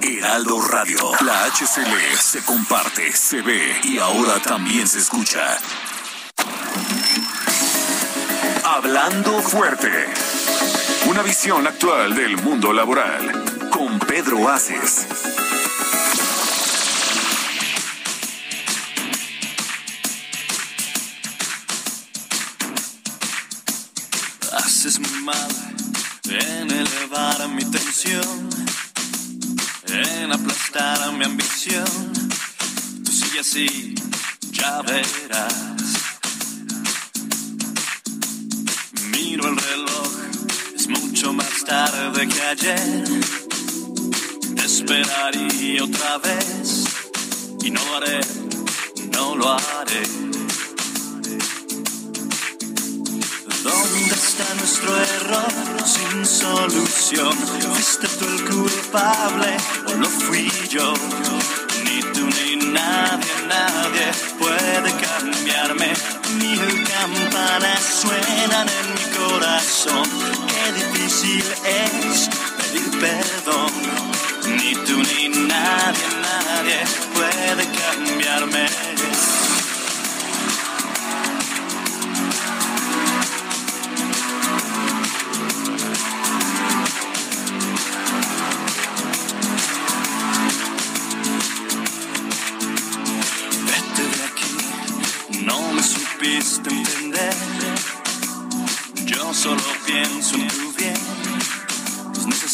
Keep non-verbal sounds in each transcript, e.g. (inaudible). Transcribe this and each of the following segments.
Heraldo Radio. La HCL se comparte, se ve y ahora también se escucha. Hablando fuerte. Una visión actual del mundo laboral. Con Pedro Aces. Haces mal en elevar mi tensión, en aplastar mi ambición. Tú sigue así, ya verás. Miro el reloj, es mucho más tarde que ayer. Te esperaría otra vez y no lo haré, no lo haré. ¿Dónde está nuestro error sin solución? ¿Fuiste tú el culpable o lo fui yo? Ni tú ni nadie, nadie puede cambiarme. Mil campanas suenan en mi corazón. Qué difícil es pedir perdón. Ni tú ni nadie, nadie puede cambiarme.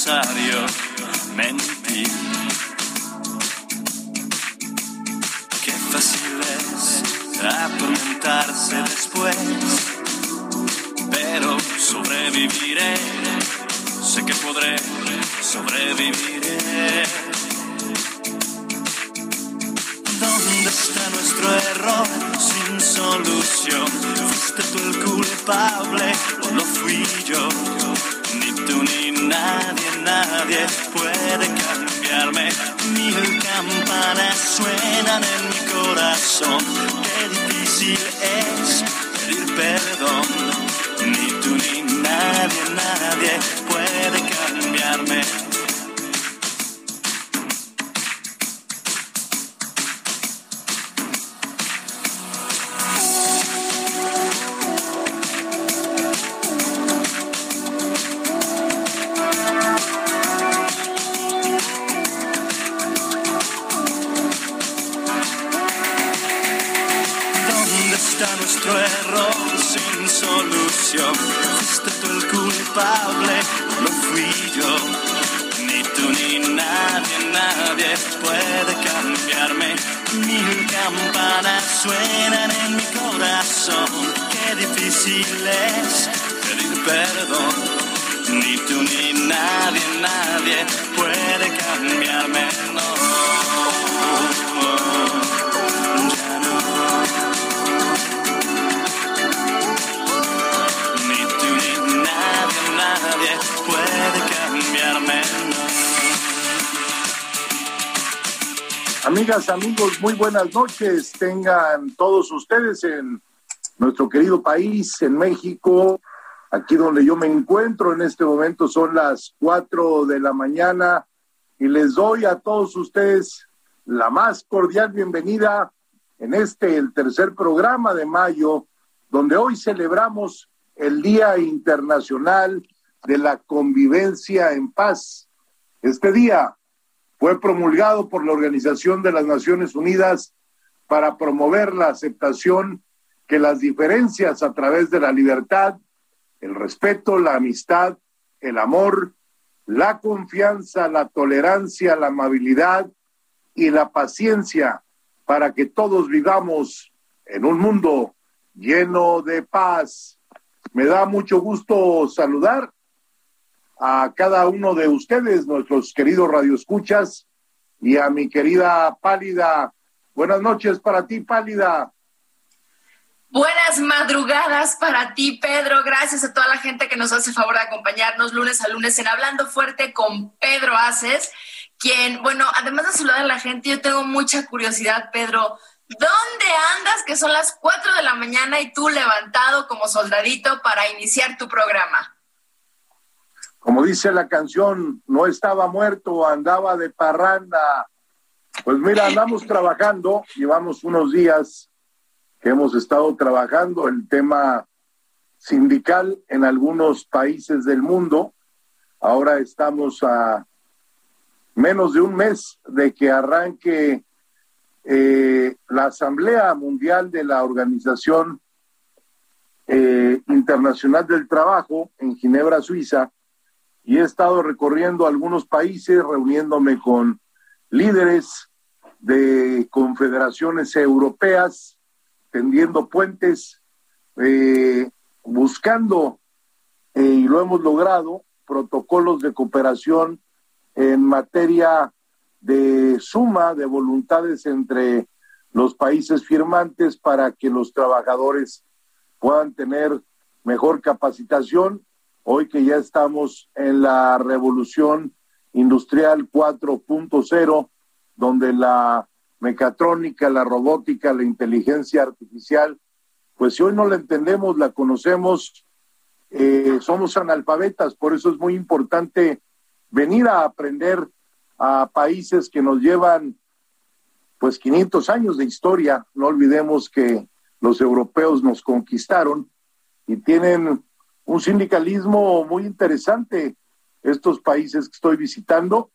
Necesario mentir. Puede cambiarme. Mil campanas suenan en mi corazón. Nuestro error sin solución? ¿Fuiste tú el culpable o lo fui yo? Ni tú ni nadie, nadie puede cambiarme. Mil campanas suenan en mi corazón. Qué difícil es pedir perdón. Ni tú ni nadie, nadie puede cambiarme. No, Amigas, amigos, muy buenas noches. Tengan todos ustedes en nuestro querido país, en México, aquí donde yo me encuentro en este momento son las cuatro de la mañana y les doy a todos ustedes la más cordial bienvenida en este, el tercer programa de mayo, donde hoy celebramos el Día Internacional de la Convivencia en Paz. Este día fue promulgado por la Organización de las Naciones Unidas para promover la aceptación que las diferencias a través de la libertad, el respeto, la amistad, el amor, la confianza, la tolerancia, la amabilidad y la paciencia para que todos vivamos en un mundo lleno de paz. Me da mucho gusto saludar a cada uno de ustedes, nuestros queridos radioescuchas, y a mi querida Pálida. Buenas noches para ti, Pálida. Buenas madrugadas para ti, Pedro. Gracias a toda la gente que nos hace favor de acompañarnos lunes a lunes en Hablando Fuerte con Pedro Aces, quien, bueno, además de saludar a la gente, yo tengo mucha curiosidad, Pedro. ¿Dónde andas? Que son las 4 de la mañana y tú levantado como soldadito para iniciar tu programa. Como dice la canción, no estaba muerto, andaba de parranda. Pues mira, andamos trabajando, llevamos unos días que hemos estado trabajando el tema sindical en algunos países del mundo. Ahora estamos a menos de un mes de que arranque eh, la Asamblea Mundial de la Organización eh, Internacional del Trabajo en Ginebra, Suiza, y he estado recorriendo algunos países, reuniéndome con líderes de confederaciones europeas, tendiendo puentes, eh, buscando, eh, y lo hemos logrado, protocolos de cooperación en materia de suma de voluntades entre los países firmantes para que los trabajadores puedan tener mejor capacitación. Hoy que ya estamos en la revolución industrial 4.0, donde la mecatrónica, la robótica, la inteligencia artificial, pues si hoy no la entendemos, la conocemos, eh, somos analfabetas, por eso es muy importante venir a aprender a países que nos llevan pues 500 años de historia, no olvidemos que los europeos nos conquistaron y tienen un sindicalismo muy interesante. Estos países que estoy visitando,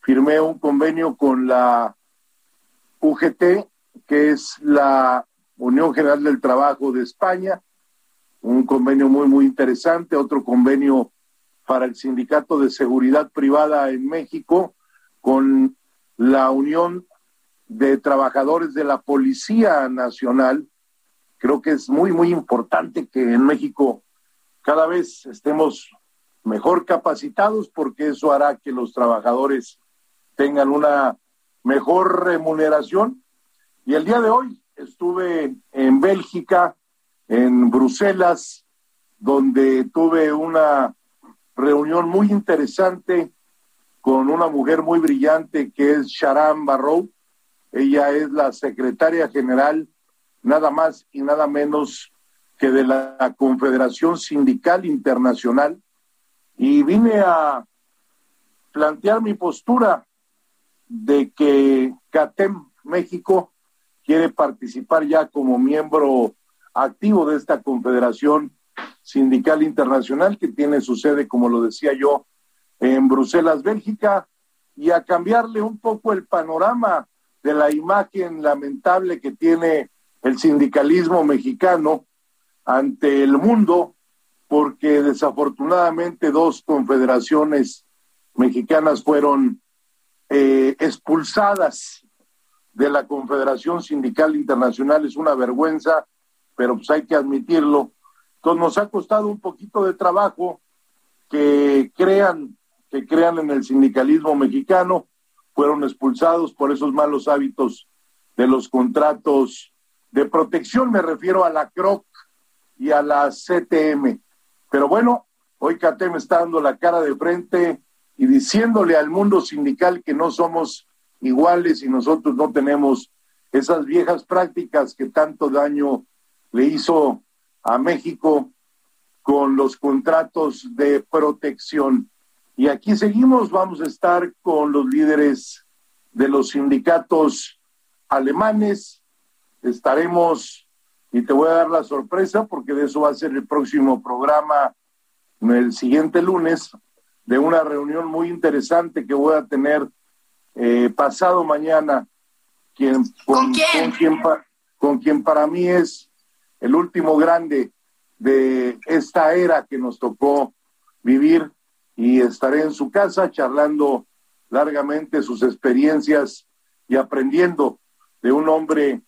firmé un convenio con la UGT, que es la Unión General del Trabajo de España, un convenio muy, muy interesante, otro convenio para el Sindicato de Seguridad Privada en México, con la Unión de Trabajadores de la Policía Nacional. Creo que es muy, muy importante que en México cada vez estemos mejor capacitados porque eso hará que los trabajadores tengan una mejor remuneración. Y el día de hoy estuve en Bélgica, en Bruselas, donde tuve una reunión muy interesante con una mujer muy brillante que es Sharon Barrow. Ella es la secretaria general, nada más y nada menos que de la Confederación Sindical Internacional. Y vine a plantear mi postura de que CATEM México quiere participar ya como miembro activo de esta Confederación Sindical Internacional que tiene su sede, como lo decía yo, en Bruselas, Bélgica, y a cambiarle un poco el panorama de la imagen lamentable que tiene el sindicalismo mexicano ante el mundo, porque desafortunadamente dos confederaciones mexicanas fueron eh, expulsadas de la Confederación Sindical Internacional. Es una vergüenza, pero pues hay que admitirlo. Entonces nos ha costado un poquito de trabajo que crean que crean en el sindicalismo mexicano, fueron expulsados por esos malos hábitos de los contratos de protección, me refiero a la CROC y a la CTM. Pero bueno, hoy CATEM está dando la cara de frente y diciéndole al mundo sindical que no somos iguales y nosotros no tenemos esas viejas prácticas que tanto daño le hizo a México con los contratos de protección. Y aquí seguimos, vamos a estar con los líderes de los sindicatos alemanes. Estaremos, y te voy a dar la sorpresa porque de eso va a ser el próximo programa el siguiente lunes, de una reunión muy interesante que voy a tener eh, pasado mañana. Quien, con, quién? quien, con quien para mí es el último grande de esta era que nos tocó vivir y estaré en su casa charlando largamente sus experiencias y aprendiendo de un hombre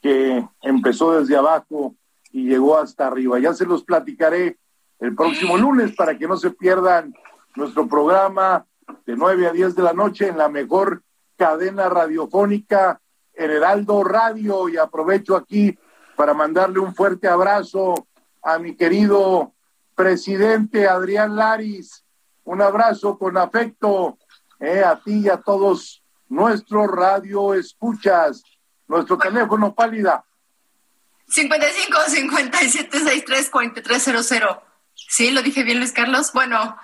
que empezó desde abajo y llegó hasta arriba. Ya se los platicaré el próximo lunes para que no se pierdan nuestro programa de 9 a 10 de la noche en la mejor cadena radiofónica, el Heraldo Radio, y aprovecho aquí para mandarle un fuerte abrazo a mi querido presidente Adrián Laris. Un abrazo con afecto eh, a ti y a todos nuestros radio escuchas. Nuestro teléfono pálida. 55 57 63 4300. Sí, lo dije bien, Luis Carlos. Bueno,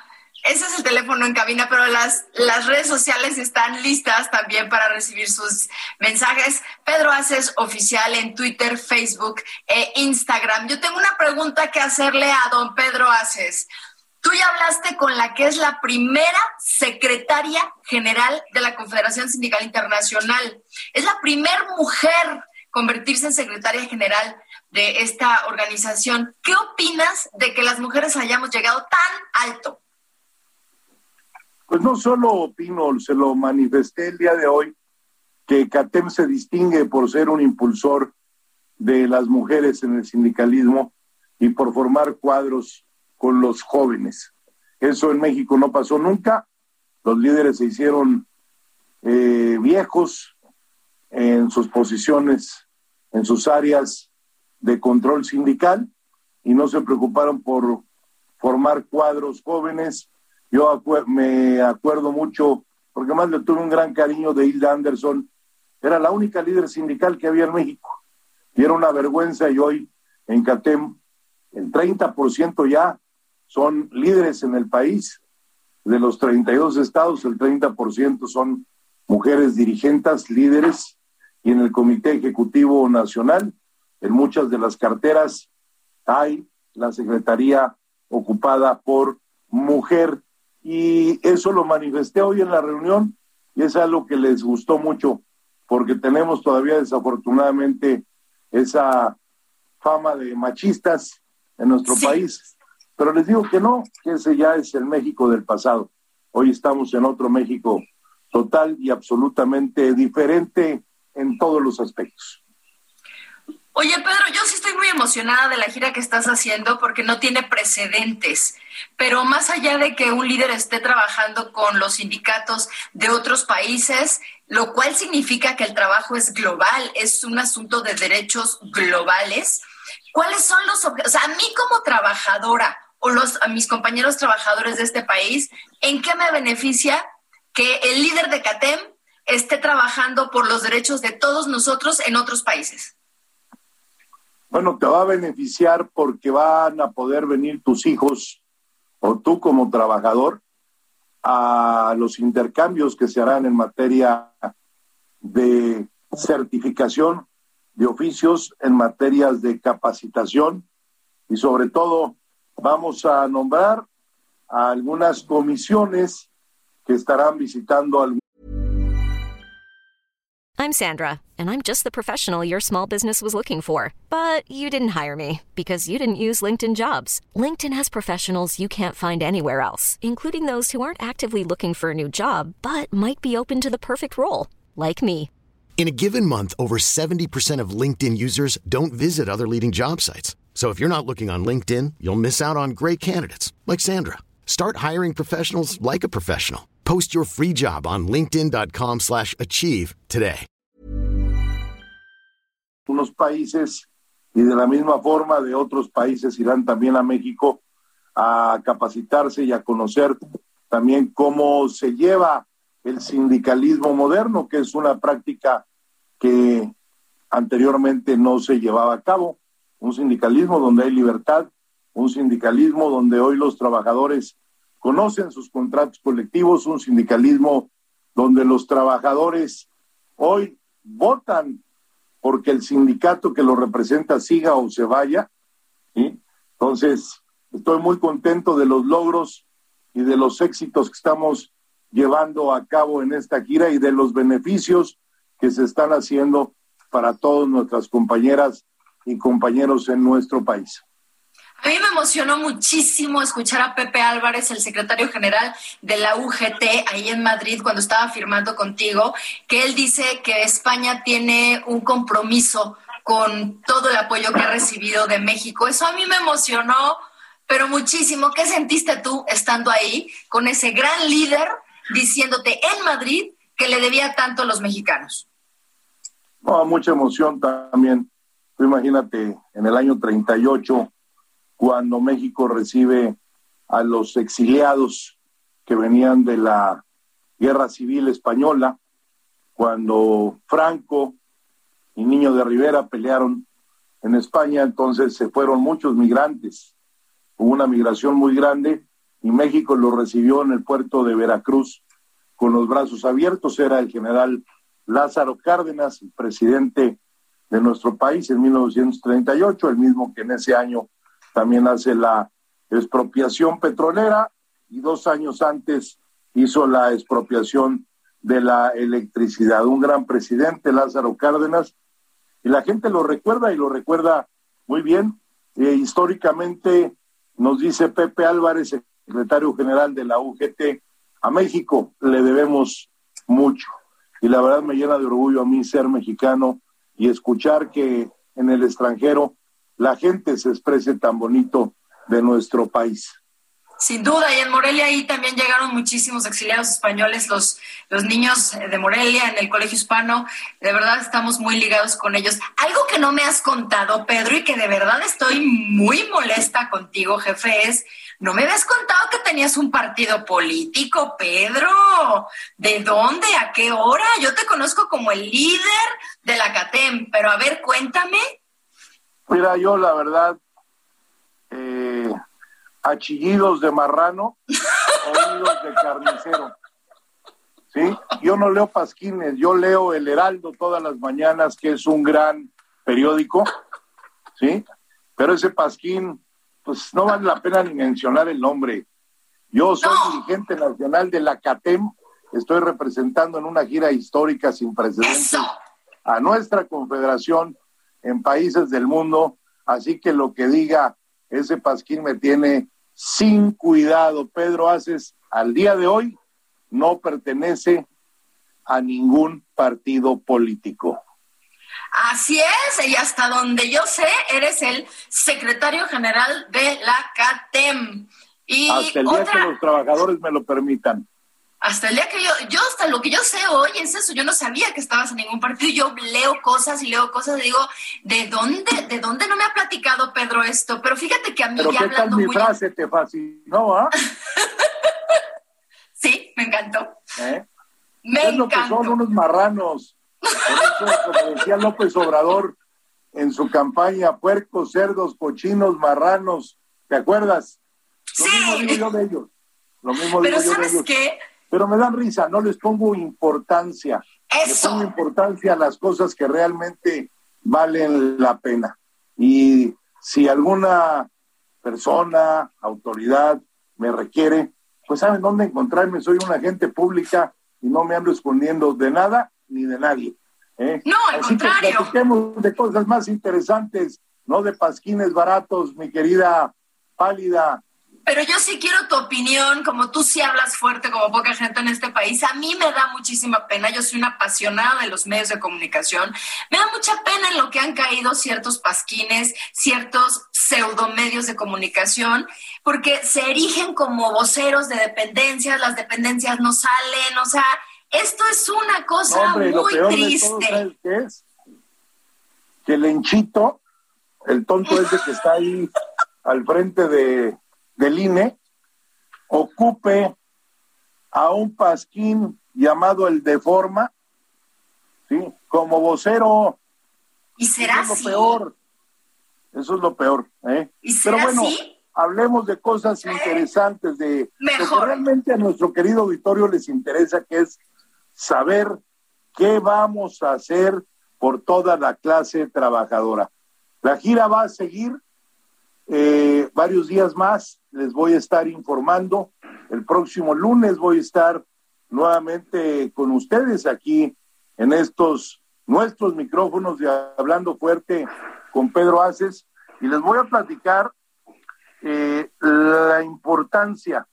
ese es el teléfono en cabina, pero las, las redes sociales están listas también para recibir sus mensajes. Pedro Haces Oficial en Twitter, Facebook e Instagram. Yo tengo una pregunta que hacerle a don Pedro Haces. Tú ya hablaste con la que es la primera secretaria general de la Confederación Sindical Internacional. Es la primera mujer convertirse en secretaria general de esta organización. ¿Qué opinas de que las mujeres hayamos llegado tan alto? Pues no solo opino, se lo manifesté el día de hoy, que CATEM se distingue por ser un impulsor de las mujeres en el sindicalismo y por formar cuadros con los jóvenes. Eso en México no pasó nunca. Los líderes se hicieron eh, viejos en sus posiciones, en sus áreas de control sindical y no se preocuparon por formar cuadros jóvenes yo me acuerdo mucho, porque más le tuve un gran cariño de Hilda Anderson, era la única líder sindical que había en México. Y era una vergüenza y hoy en CATEM el 30% ya son líderes en el país. De los 32 estados, el 30% son mujeres dirigentes, líderes, y en el Comité Ejecutivo Nacional, en muchas de las carteras, hay la Secretaría ocupada por mujer y eso lo manifesté hoy en la reunión y es algo que les gustó mucho porque tenemos todavía desafortunadamente esa fama de machistas en nuestro país. Pero les digo que no, que ese ya es el México del pasado. Hoy estamos en otro México total y absolutamente diferente en todos los aspectos. Oye, Pedro, yo sí estoy muy emocionada de la gira que estás haciendo porque no tiene precedentes. Pero más allá de que un líder esté trabajando con los sindicatos de otros países, lo cual significa que el trabajo es global, es un asunto de derechos globales. ¿Cuáles son los objetivos? A mí como trabajadora o los, a mis compañeros trabajadores de este país, ¿en qué me beneficia que el líder de CATEM esté trabajando por los derechos de todos nosotros en otros países? Bueno, te va a beneficiar porque van a poder venir tus hijos o tú como trabajador a los intercambios que se harán en materia de certificación de oficios, en materias de capacitación y sobre todo vamos a nombrar a algunas comisiones que estarán visitando algún I'm Sandra, and I'm just the professional your small business was looking for. But you didn't hire me because you didn't use LinkedIn jobs. LinkedIn has professionals you can't find anywhere else, including those who aren't actively looking for a new job but might be open to the perfect role, like me. In a given month, over 70% of LinkedIn users don't visit other leading job sites. So if you're not looking on LinkedIn, you'll miss out on great candidates like Sandra. Start hiring professionals like a professional. Post your free job on linkedin.com/achieve today. Unos países y de la misma forma de otros países irán también a México a capacitarse y a conocer también cómo se lleva el sindicalismo moderno, que es una práctica que anteriormente no se llevaba a cabo. Un sindicalismo donde hay libertad, un sindicalismo donde hoy los trabajadores conocen sus contratos colectivos, un sindicalismo donde los trabajadores hoy votan porque el sindicato que lo representa siga o se vaya. Entonces, estoy muy contento de los logros y de los éxitos que estamos llevando a cabo en esta gira y de los beneficios que se están haciendo para todas nuestras compañeras y compañeros en nuestro país. A mí me emocionó muchísimo escuchar a Pepe Álvarez, el secretario general de la UGT, ahí en Madrid, cuando estaba firmando contigo, que él dice que España tiene un compromiso con todo el apoyo que ha recibido de México. Eso a mí me emocionó, pero muchísimo. ¿Qué sentiste tú estando ahí con ese gran líder diciéndote en Madrid que le debía tanto a los mexicanos? mucha emoción también. Imagínate, en el año 38, cuando México recibe a los exiliados que venían de la Guerra Civil Española, cuando Franco y Niño de Rivera pelearon en España, entonces se fueron muchos migrantes. Hubo una migración muy grande y México lo recibió en el puerto de Veracruz con los brazos abiertos. Era el general Lázaro Cárdenas, el presidente de nuestro país en 1938, el mismo que en ese año también hace la expropiación petrolera y dos años antes hizo la expropiación de la electricidad. Un gran presidente, Lázaro Cárdenas, y la gente lo recuerda y lo recuerda muy bien. Eh, históricamente, nos dice Pepe Álvarez, secretario general de la UGT, a México le debemos mucho. Y la verdad me llena de orgullo a mí ser mexicano y escuchar que en el extranjero la gente se exprese tan bonito de nuestro país. Sin duda, y en Morelia ahí también llegaron muchísimos exiliados españoles, los, los niños de Morelia en el Colegio Hispano, de verdad estamos muy ligados con ellos. Algo que no me has contado, Pedro, y que de verdad estoy muy molesta contigo, jefe, es, no me habías contado que tenías un partido político, Pedro. ¿De dónde? ¿A qué hora? Yo te conozco como el líder de la CATEM, pero a ver, cuéntame. Mira, yo la verdad... Eh achillidos de marrano, oídos de carnicero. ¿Sí? Yo no leo pasquines, yo leo El Heraldo todas las mañanas, que es un gran periódico, ¿sí? Pero ese pasquín, pues no vale la pena ni mencionar el nombre. Yo soy dirigente nacional de la CATEM, estoy representando en una gira histórica sin precedentes a nuestra confederación en países del mundo, así que lo que diga ese pasquín me tiene sin cuidado. Pedro Aces, al día de hoy, no pertenece a ningún partido político. Así es, y hasta donde yo sé, eres el secretario general de la CATEM. Y hasta el día que los trabajadores me lo permitan. Hasta el día que yo, yo hasta lo que yo sé hoy es eso, yo no sabía que estabas en ningún partido, yo leo cosas y leo cosas y digo, ¿de dónde, de dónde no me ha platicado Pedro esto? Pero fíjate que a mí Pero ¿qué tal mi frase te fascinó, ah? (laughs) sí, me encantó. ¿Eh? Me es lo que son unos marranos. Por eso, como decía López Obrador en su campaña, puercos, cerdos, cochinos, marranos, ¿te acuerdas? Lo sí. mismo digo yo de ellos. Lo mismo Pero digo ¿sabes yo de ellos. qué? Pero me dan risa, no les pongo importancia. Eso. Le pongo importancia a las cosas que realmente valen la pena. Y si alguna persona, autoridad me requiere, pues saben dónde encontrarme. Soy una agente pública y no me ando escondiendo de nada ni de nadie. ¿eh? No, al Así que contrario. platiquemos de cosas más interesantes, no de pasquines baratos, mi querida pálida. Pero yo sí quiero tu opinión, como tú sí hablas fuerte como poca gente en este país. A mí me da muchísima pena, yo soy una apasionada de los medios de comunicación. Me da mucha pena en lo que han caído ciertos pasquines, ciertos pseudomedios de comunicación, porque se erigen como voceros de dependencias, las dependencias no salen, o sea, esto es una cosa No, hombre, lo muy de todo, triste. ¿sabes qué es? Que el enchito, el tonto ese que está ahí al frente de, del INE, ocupe a un pasquín llamado el Deforma, ¿sí? Como vocero. ¿Y será Eso es así? lo peor. Eso es lo peor. ¿eh? ¿Y Pero bueno, así? hablemos de cosas interesantes, de lo que realmente a nuestro querido auditorio les interesa, que es saber qué vamos a hacer por toda la clase trabajadora. La gira va a seguir eh, varios días más, les voy a estar informando. El próximo lunes voy a estar nuevamente con ustedes aquí en estos nuestros micrófonos de Hablando Fuerte con Pedro Aces y les voy a platicar eh, la importancia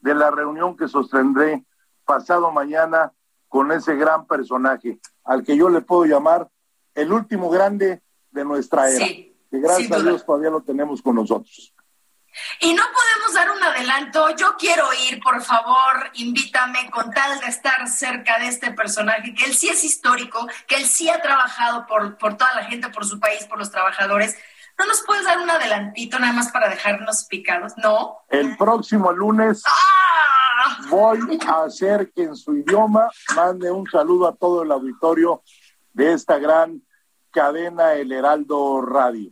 de la reunión que sostendré pasado mañana con ese gran personaje, al que yo le puedo llamar el último grande de nuestra era, Sí, que gracias a. Dios todavía lo tenemos con nosotros. Y no podemos dar un adelanto. Yo quiero ir, por favor, invítame con tal de estar cerca de este personaje, que él sí es histórico, que él sí ha trabajado por, por toda la gente, por su país, por los trabajadores. ¿No nos puedes dar un adelantito nada más para dejarnos picados? ¿No? El próximo lunes ¡Ah! voy a hacer que en su idioma mande un saludo a todo el auditorio de esta gran cadena El Heraldo Radio.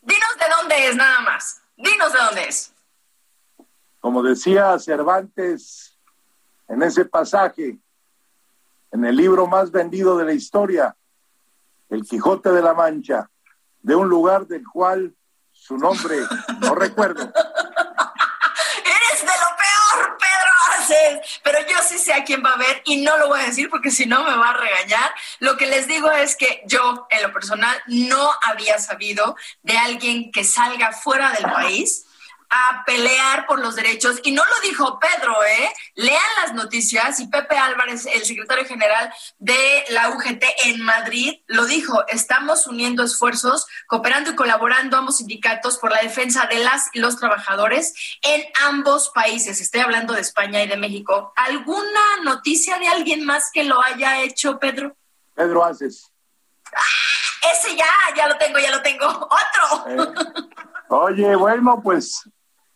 Dinos de dónde es nada más. Dinos de dónde es. Como decía Cervantes en ese pasaje, en el libro más vendido de la historia, El Quijote de la Mancha, de un lugar del cual su nombre no recuerdo. (laughs) Eres de lo peor, Pedro Aces. Pero yo sí sé a quién va a ver y no lo voy a decir porque si no me va a regañar. Lo que les digo es que yo, en lo personal, no había sabido de alguien que salga fuera del país a pelear por los derechos. Y no lo dijo Pedro, ¿eh? Lean las noticias y Pepe Álvarez, el secretario general de la UGT en Madrid, lo dijo, estamos uniendo esfuerzos, cooperando y colaborando ambos sindicatos por la defensa de las y los trabajadores en ambos países. Estoy hablando de España y de México. ¿Alguna noticia de alguien más que lo haya hecho, Pedro? Pedro Haces. ¡Ah! Ese ya, ya lo tengo, ya lo tengo. (laughs) Otro. Eh, oye, bueno, pues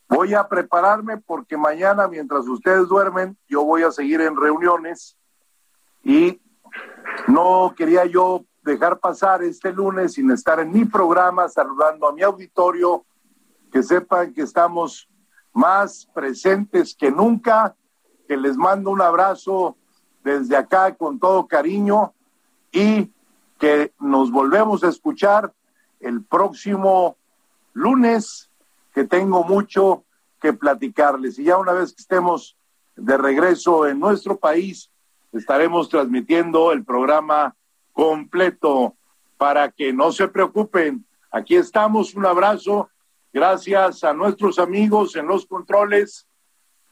Voy a prepararme porque mañana, mientras ustedes duermen, yo voy a seguir en reuniones. Y no quería yo dejar pasar este lunes sin estar en mi programa saludando a mi auditorio, que sepan que estamos más presentes que nunca, que les mando un abrazo desde acá con todo cariño y que nos volvemos a escuchar el próximo lunes tengo mucho que platicarles. Y ya una vez que estemos de regreso en nuestro país, estaremos transmitiendo el programa completo para que no se preocupen. Aquí estamos, un abrazo. Gracias a nuestros amigos en los controles,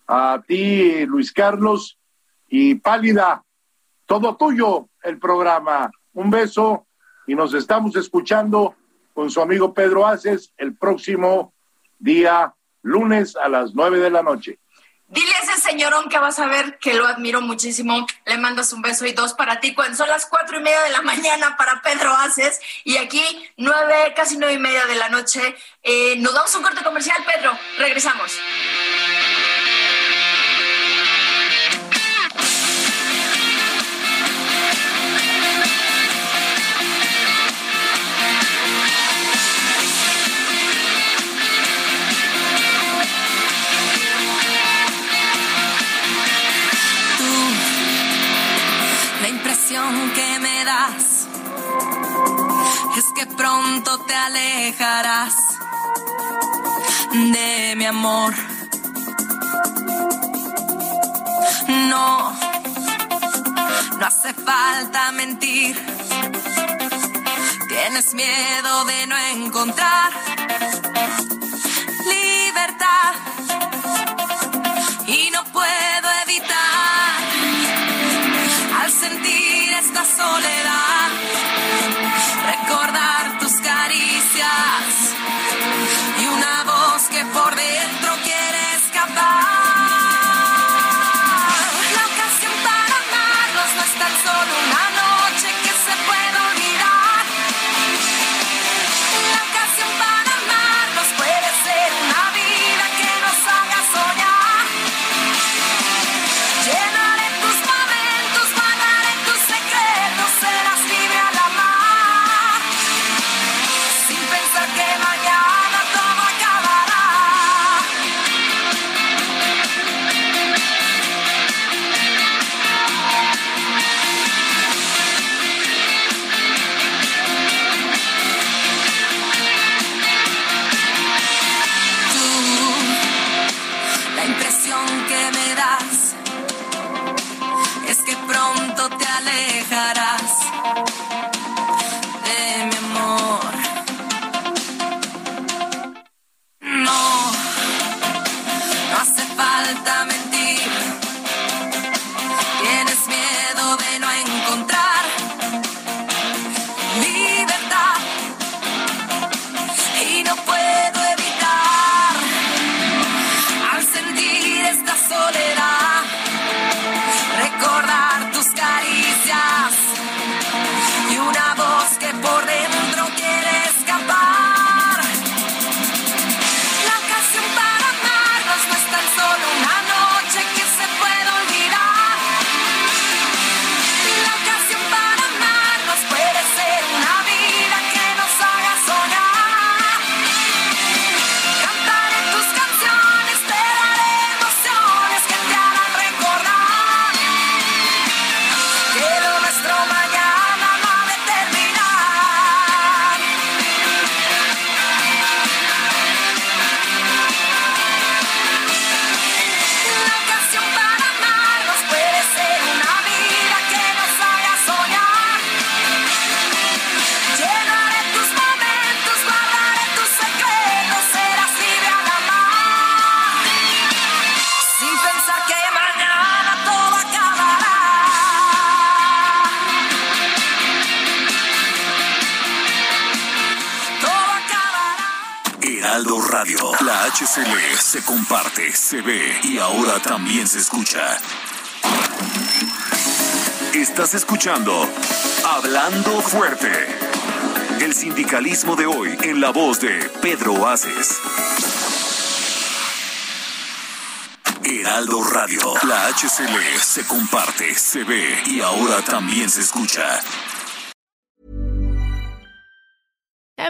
a ti, Luis Carlos, y Pálida, todo tuyo el programa. Un beso y nos estamos escuchando con su amigo Pedro Aces el próximo día lunes a las nueve de la noche. Dile a ese señorón que vas a ver que lo admiro muchísimo. Le mandas un beso y dos para ti. Cuando son las cuatro y media de la mañana para Pedro Aces. Y aquí nueve, casi nueve y media de la noche. Eh, nos damos un corte comercial, Pedro. Regresamos. Te alejarás de mi amor. No, no hace falta mentir. Tienes miedo de no encontrar HCL se comparte, se ve y ahora también se escucha. Estás escuchando Hablando Fuerte. El sindicalismo de hoy en la voz de Pedro Aces. Heraldo Radio. La HCL se comparte, se ve y ahora también se escucha.